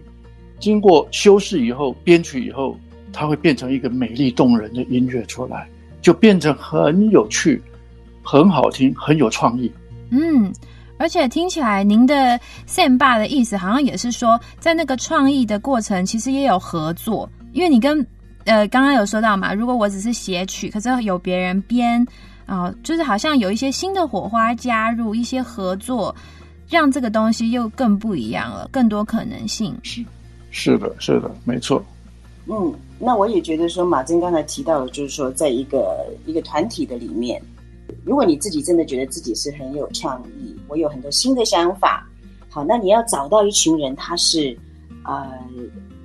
经过修饰以后，编曲以后，它会变成一个美丽动人的音乐出来，就变成很有趣、很好听、很有创意。嗯，而且听起来您的 Sam 爸的意思，好像也是说，在那个创意的过程，其实也有合作，因为你跟。呃，刚刚有说到嘛，如果我只是写曲，可是有别人编，啊、呃，就是好像有一些新的火花加入，一些合作，让这个东西又更不一样了，更多可能性。是，是的，是的，没错。嗯，那我也觉得说，马珍刚才提到的，就是说，在一个一个团体的里面，如果你自己真的觉得自己是很有创意，我有很多新的想法，好，那你要找到一群人，他是呃。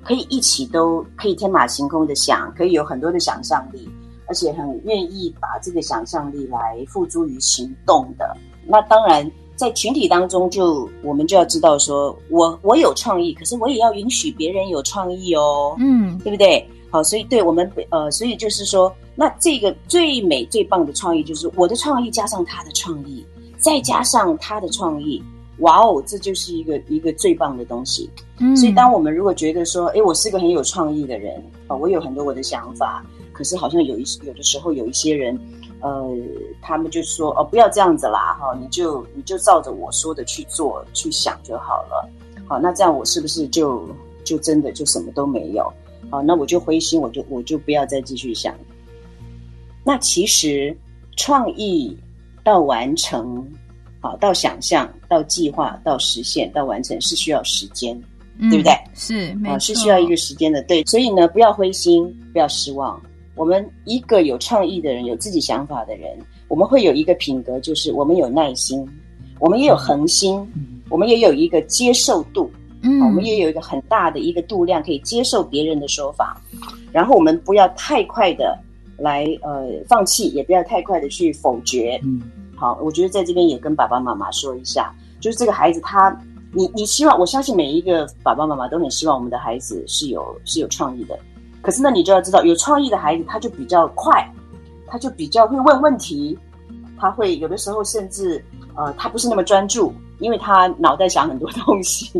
可以一起都可以天马行空的想，可以有很多的想象力，而且很愿意把这个想象力来付诸于行动的。那当然，在群体当中就，就我们就要知道说，我我有创意，可是我也要允许别人有创意哦，嗯，对不对？好，所以对我们呃，所以就是说，那这个最美最棒的创意，就是我的创意加上他的创意，再加上他的创意。哇哦，这就是一个一个最棒的东西。嗯，所以当我们如果觉得说，哎，我是个很有创意的人啊，我有很多我的想法，可是好像有一有的时候有一些人呃，他们就说哦，不要这样子啦，哈，你就你就照着我说的去做去想就好了。好，那这样我是不是就就真的就什么都没有？好，那我就灰心，我就我就不要再继续想。那其实创意到完成，好到想象到计划到实现到完成是需要时间，对不对？是，没啊，是需要一个时间的。对，所以呢，不要灰心，不要失望。我们一个有创意的人，有自己想法的人，我们会有一个品格，就是我们有耐心，我们也有恒心，我们也有一个接受度，嗯我们也有一个很大的一个度量，可以接受别人的说法。然后我们不要太快的来呃放弃，也不要太快的去否决。嗯，好，我觉得在这边也跟爸爸妈妈说一下，就是这个孩子他，你你希望，我相信每一个爸爸妈妈都很希望我们的孩子是有是有创意的。可是呢，你就要知道，有创意的孩子他就比较快，他就比较会问问题，他会有的时候甚至呃，他不是那么专注，因为他脑袋想很多东西，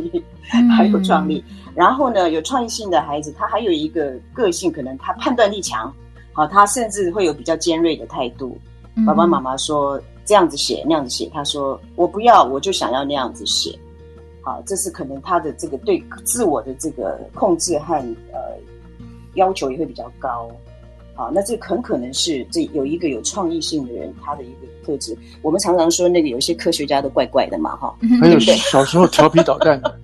还有创意。然后呢，有创意性的孩子，他还有一个个性，可能他判断力强，好，他甚至会有比较尖锐的态度。嗯爸爸妈妈说这样子写那样子写，他说我不要，我就想要那样子写。好，这是可能他的这个对自我的这个控制和呃要求也会比较高。好，那这很可能是这有一个有创意性的人他的一个特质。我们常常说那个有一些科学家都怪怪的嘛，哈。还有对不对小时候调皮捣蛋的，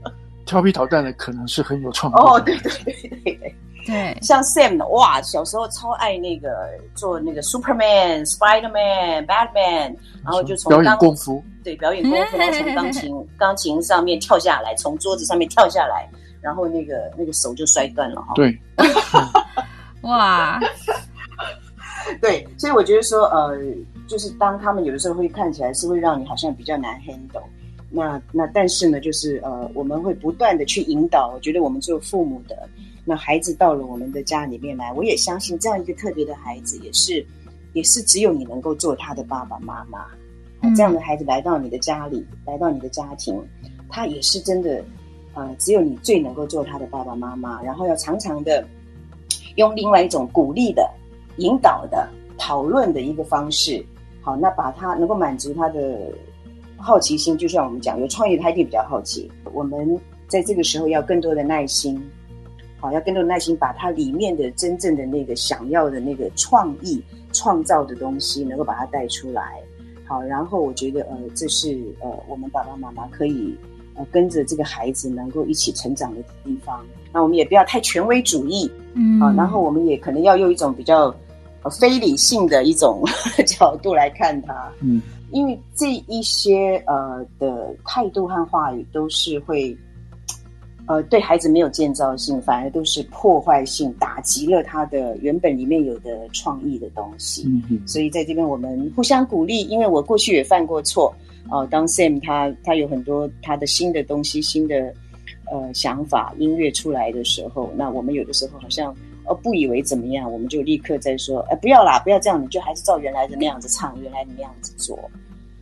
调皮捣蛋的可能是很有创意。哦，对对对对对。对，像 Sam 的哇，小时候超爱那个做那个 Superman、Spiderman、Batman，然后就从表演功夫，对表演功夫，然后从钢琴 钢琴上面跳下来，从桌子上面跳下来，然后那个那个手就摔断了哈。对，哇，对，所以我觉得说，呃，就是当他们有的时候会看起来是会让你好像比较难 handle，那那但是呢，就是呃，我们会不断的去引导。我觉得我们做父母的，那孩子到了我们的家里面来，我也相信这样一个特别的孩子，也是也是只有你能够做他的爸爸妈妈。这样的孩子来到你的家里，来到你的家庭，他也是真的，呃，只有你最能够做他的爸爸妈妈，然后要常常的用另外一种鼓励的、引导的、讨论的一个方式，好，那把他能够满足他的好奇心，就像我们讲，有创意他一定比较好奇。我们在这个时候要更多的耐心，好，要更多的耐心，把它里面的真正的那个想要的那个创意、创造的东西，能够把它带出来。好，然后我觉得，呃，这是呃，我们爸爸妈妈可以呃跟着这个孩子能够一起成长的地方。那我们也不要太权威主义，嗯啊，然后我们也可能要用一种比较呃非理性的一种 角度来看他，嗯，因为这一些呃的态度和话语都是会。呃，对孩子没有建造性，反而都是破坏性，打击了他的原本里面有的创意的东西。嗯嗯所以在这边我们互相鼓励，因为我过去也犯过错。哦、当 Sam 他他有很多他的新的东西、新的呃想法、音乐出来的时候，那我们有的时候好像呃不以为怎么样，我们就立刻在说，哎、不要啦，不要这样，你就还是照原来的那样子唱，原来的那样子做。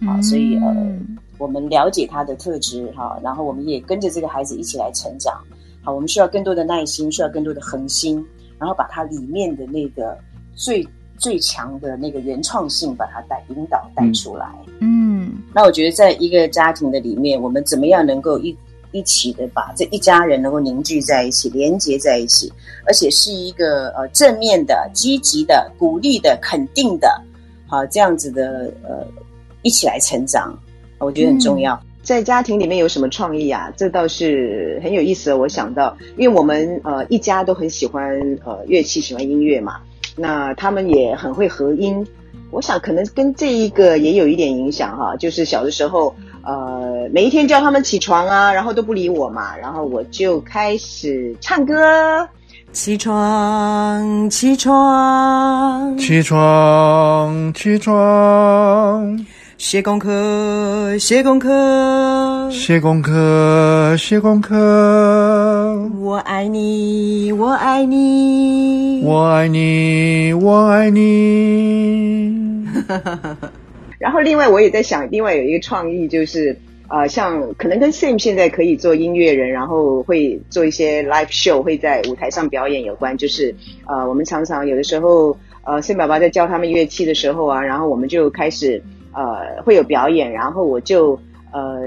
好，所以呃，我们了解他的特质哈，然后我们也跟着这个孩子一起来成长。好，我们需要更多的耐心，需要更多的恒心，然后把他里面的那个最最强的那个原创性，把它带引导带出来。嗯那我觉得，在一个家庭的里面，我们怎么样能够一一起的把这一家人能够凝聚在一起，连接在一起，而且是一个呃正面的、积极的、鼓励的、肯定的，好这样子的呃一起来成长，我觉得很重要。在家庭里面有什么创意啊？这倒是很有意思的。我想到，因为我们呃一家都很喜欢呃乐器，喜欢音乐嘛，那他们也很会合音。我想可能跟这一个也有一点影响哈，就是小的时候，呃，每一天叫他们起床啊，然后都不理我嘛，然后我就开始唱歌。起床，起床，起床，起床，写功课，写功课，写功课，写功课。我爱你，我爱你，我爱你，我爱你。然后另外我也在想，另外有一个创意就是，呃，像可能跟 Sam 现在可以做音乐人，然后会做一些 live show，会在舞台上表演有关，就是呃，我们常常有的时候。呃，，Sam 爸爸在教他们乐器的时候啊，然后我们就开始呃会有表演，然后我就呃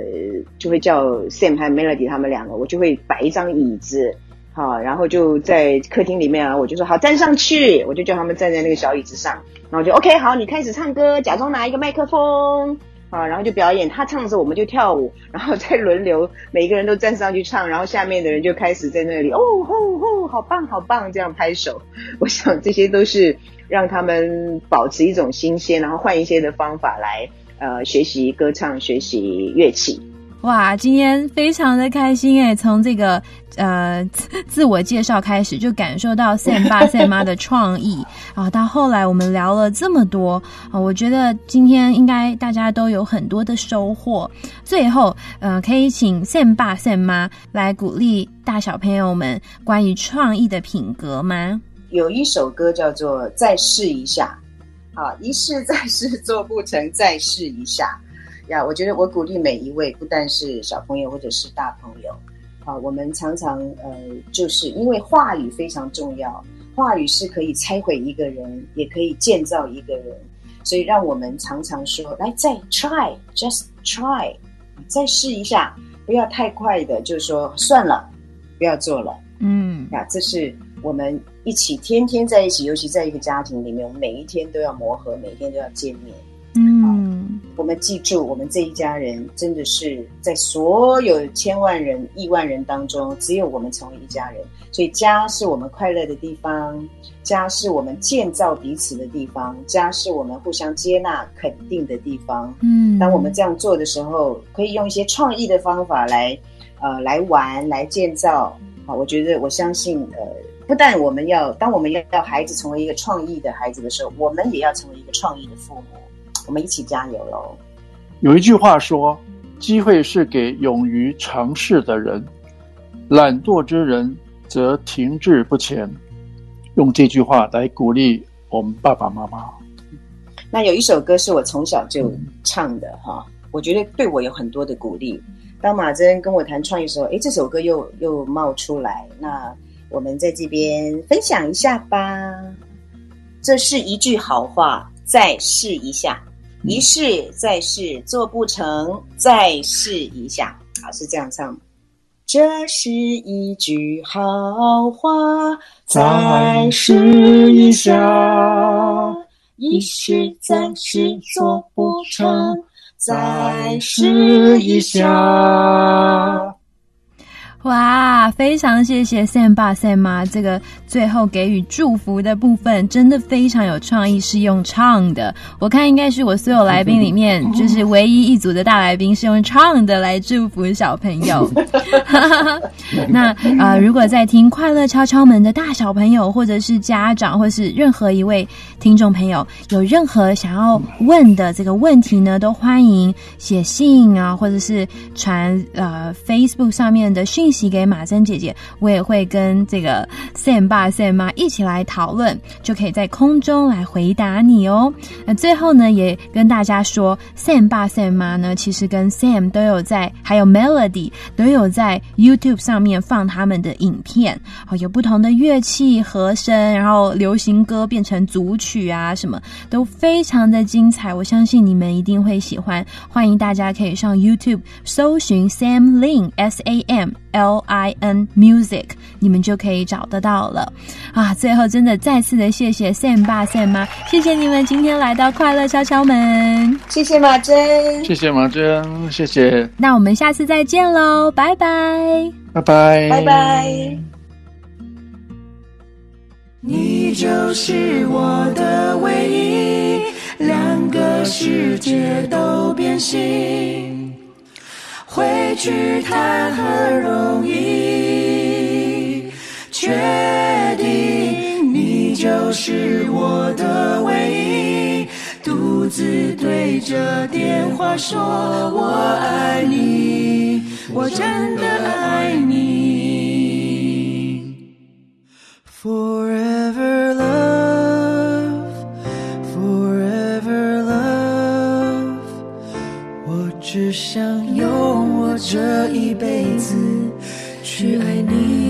就会叫 Sam 和 Melody 他们两个，我就会摆一张椅子，好，然后就在客厅里面啊，我就说好站上去，我就叫他们站在那个小椅子上，然后就 OK 好，你开始唱歌，假装拿一个麦克风。啊，然后就表演，他唱的时候我们就跳舞，然后再轮流，每个人都站上去唱，然后下面的人就开始在那里哦吼吼，好棒好棒，这样拍手。我想这些都是让他们保持一种新鲜，然后换一些的方法来呃学习歌唱，学习乐器。哇，今天非常的开心哎！从这个呃自我介绍开始，就感受到 Sam 爸 Sam 妈的创意 啊。到后来我们聊了这么多啊，我觉得今天应该大家都有很多的收获。最后，呃，可以请 Sam 爸 Sam 妈来鼓励大小朋友们关于创意的品格吗？有一首歌叫做《再试一下》，啊，一试再试做不成，再试一下。呀，我觉得我鼓励每一位，不但是小朋友或者是大朋友，啊，我们常常呃，就是因为话语非常重要，话语是可以拆毁一个人，也可以建造一个人，所以让我们常常说，来再 try，just try，再试一下，不要太快的，就是说算了，不要做了，嗯，呀，这是我们一起天天在一起，尤其在一个家庭里面，我们每一天都要磨合，每天都要见面。嗯，我们记住，我们这一家人真的是在所有千万人、亿万人当中，只有我们成为一家人。所以，家是我们快乐的地方，家是我们建造彼此的地方，家是我们互相接纳、肯定的地方。嗯，当我们这样做的时候，可以用一些创意的方法来，呃，来玩、来建造。啊，我觉得，我相信，呃，不但我们要，当我们要要孩子成为一个创意的孩子的时候，我们也要成为一个创意的父母。我们一起加油喽！有一句话说：“机会是给勇于尝试的人，懒惰之人则停滞不前。”用这句话来鼓励我们爸爸妈妈。那有一首歌是我从小就唱的哈，我觉得对我有很多的鼓励。当马珍跟我谈创意的时候，诶，这首歌又又冒出来，那我们在这边分享一下吧。这是一句好话，再试一下。一试再试，做不成再试一下，啊，是这样唱。这是一句好话，再试一下。一试再试，做不成再试一下。哇，非常谢谢 Sam 爸 Sam 妈，这个最后给予祝福的部分真的非常有创意，是用唱的。我看应该是我所有来宾里面，就是唯一一组的大来宾是用唱的来祝福小朋友。那呃，如果在听《快乐敲敲门》的大小朋友，或者是家长，或是任何一位听众朋友，有任何想要问的这个问题呢，都欢迎写信啊，或者是传呃 Facebook 上面的讯。息给马珍姐姐，我也会跟这个 Sam 爸 Sam 妈一起来讨论，就可以在空中来回答你哦。那最后呢，也跟大家说，Sam 爸 Sam 妈呢，其实跟 Sam 都有在，还有 Melody 都有在 YouTube 上面放他们的影片，哦，有不同的乐器和声，然后流行歌变成组曲啊，什么都非常的精彩，我相信你们一定会喜欢。欢迎大家可以上 YouTube 搜寻 Sam Lin S A M。L I N Music，你们就可以找得到了啊！最后，真的再次的谢谢 Sam 爸 Sam 妈，谢谢你们今天来到快乐敲敲门，谢谢马珍，谢谢马珍，谢谢。那我们下次再见喽，拜拜，拜拜，拜拜。你就是我的唯一，两个世界都变形。回去谈很容易，确定你就是我的唯一。独自对着电话说我爱你，我真的爱你。Forever love, 只想用我这一辈子去爱你，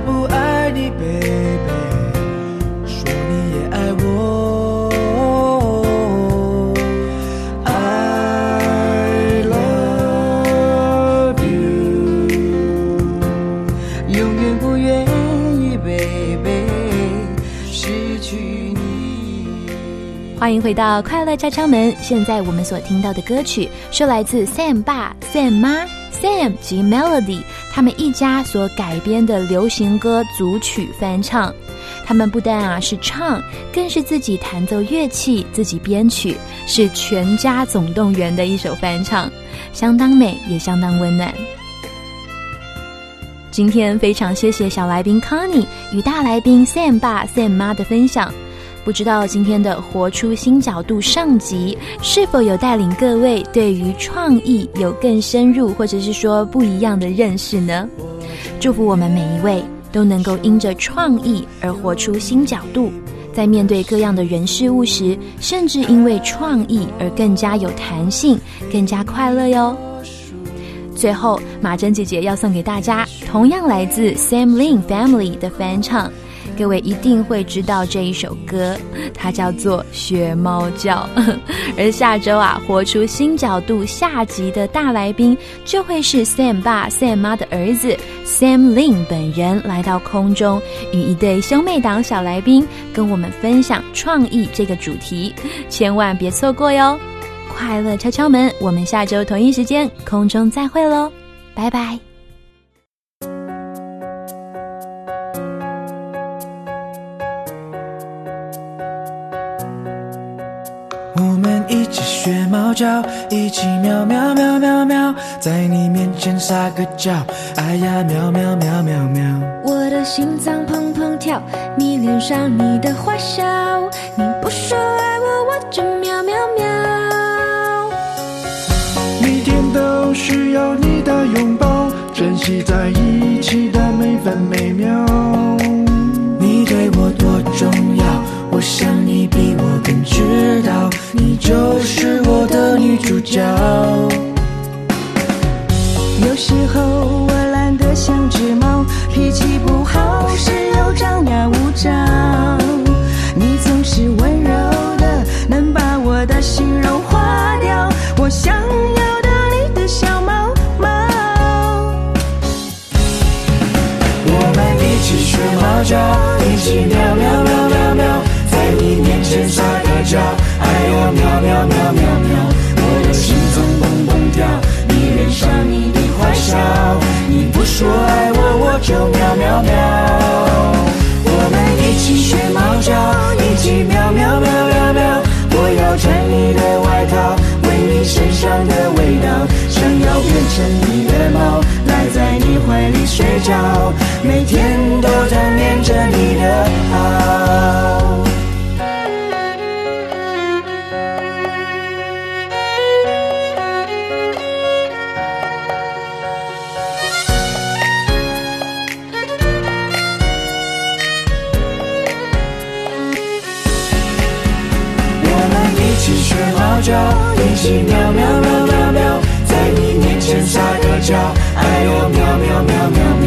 不爱你，baby，说你也爱我。I love you，永远不愿意，baby，失去你。欢迎回到快乐敲敲门。现在我们所听到的歌曲是来自 Sam 爸、Sam 妈、Sam 及 Melody 他们一家所改编的流行歌组曲翻唱。他们不但啊是唱，更是自己弹奏乐器、自己编曲，是全家总动员的一首翻唱，相当美，也相当温暖。今天非常谢谢小来宾 Connie 与大来宾 Sam 爸 Sam 妈的分享。不知道今天的活出新角度上集是否有带领各位对于创意有更深入或者是说不一样的认识呢？祝福我们每一位都能够因着创意而活出新角度，在面对各样的人事物时，甚至因为创意而更加有弹性，更加快乐哟。最后，马珍姐姐要送给大家同样来自 Sam Lin Family 的翻唱，各位一定会知道这一首歌，它叫做《学猫叫》。而下周啊，活出新角度下集的大来宾就会是 Sam 爸 Sam 妈的儿子 Sam Lin 本人来到空中，与一对兄妹档小来宾跟我们分享创意这个主题，千万别错过哟！快乐敲敲门，我们下周同一时间空中再会喽，拜拜。学猫叫，一起喵喵喵喵喵，在你面前撒个娇，哎呀喵喵喵喵喵。我的心脏砰砰跳，迷恋上你的坏笑，你不说爱我，我就喵喵喵。每天都需要你的拥抱，珍惜在一起的每分每秒。你就是我的女主角。有时候我懒得像只猫，脾气不好，时又张牙舞爪。喵喵。我们一起学猫叫，一起喵喵喵喵喵，我要穿你的外套，闻你身上的味道，想要变成你的猫，赖在你怀里睡觉，每天都在念着你的起喵喵喵喵喵，在你面前撒个娇，哎呦喵喵喵喵喵，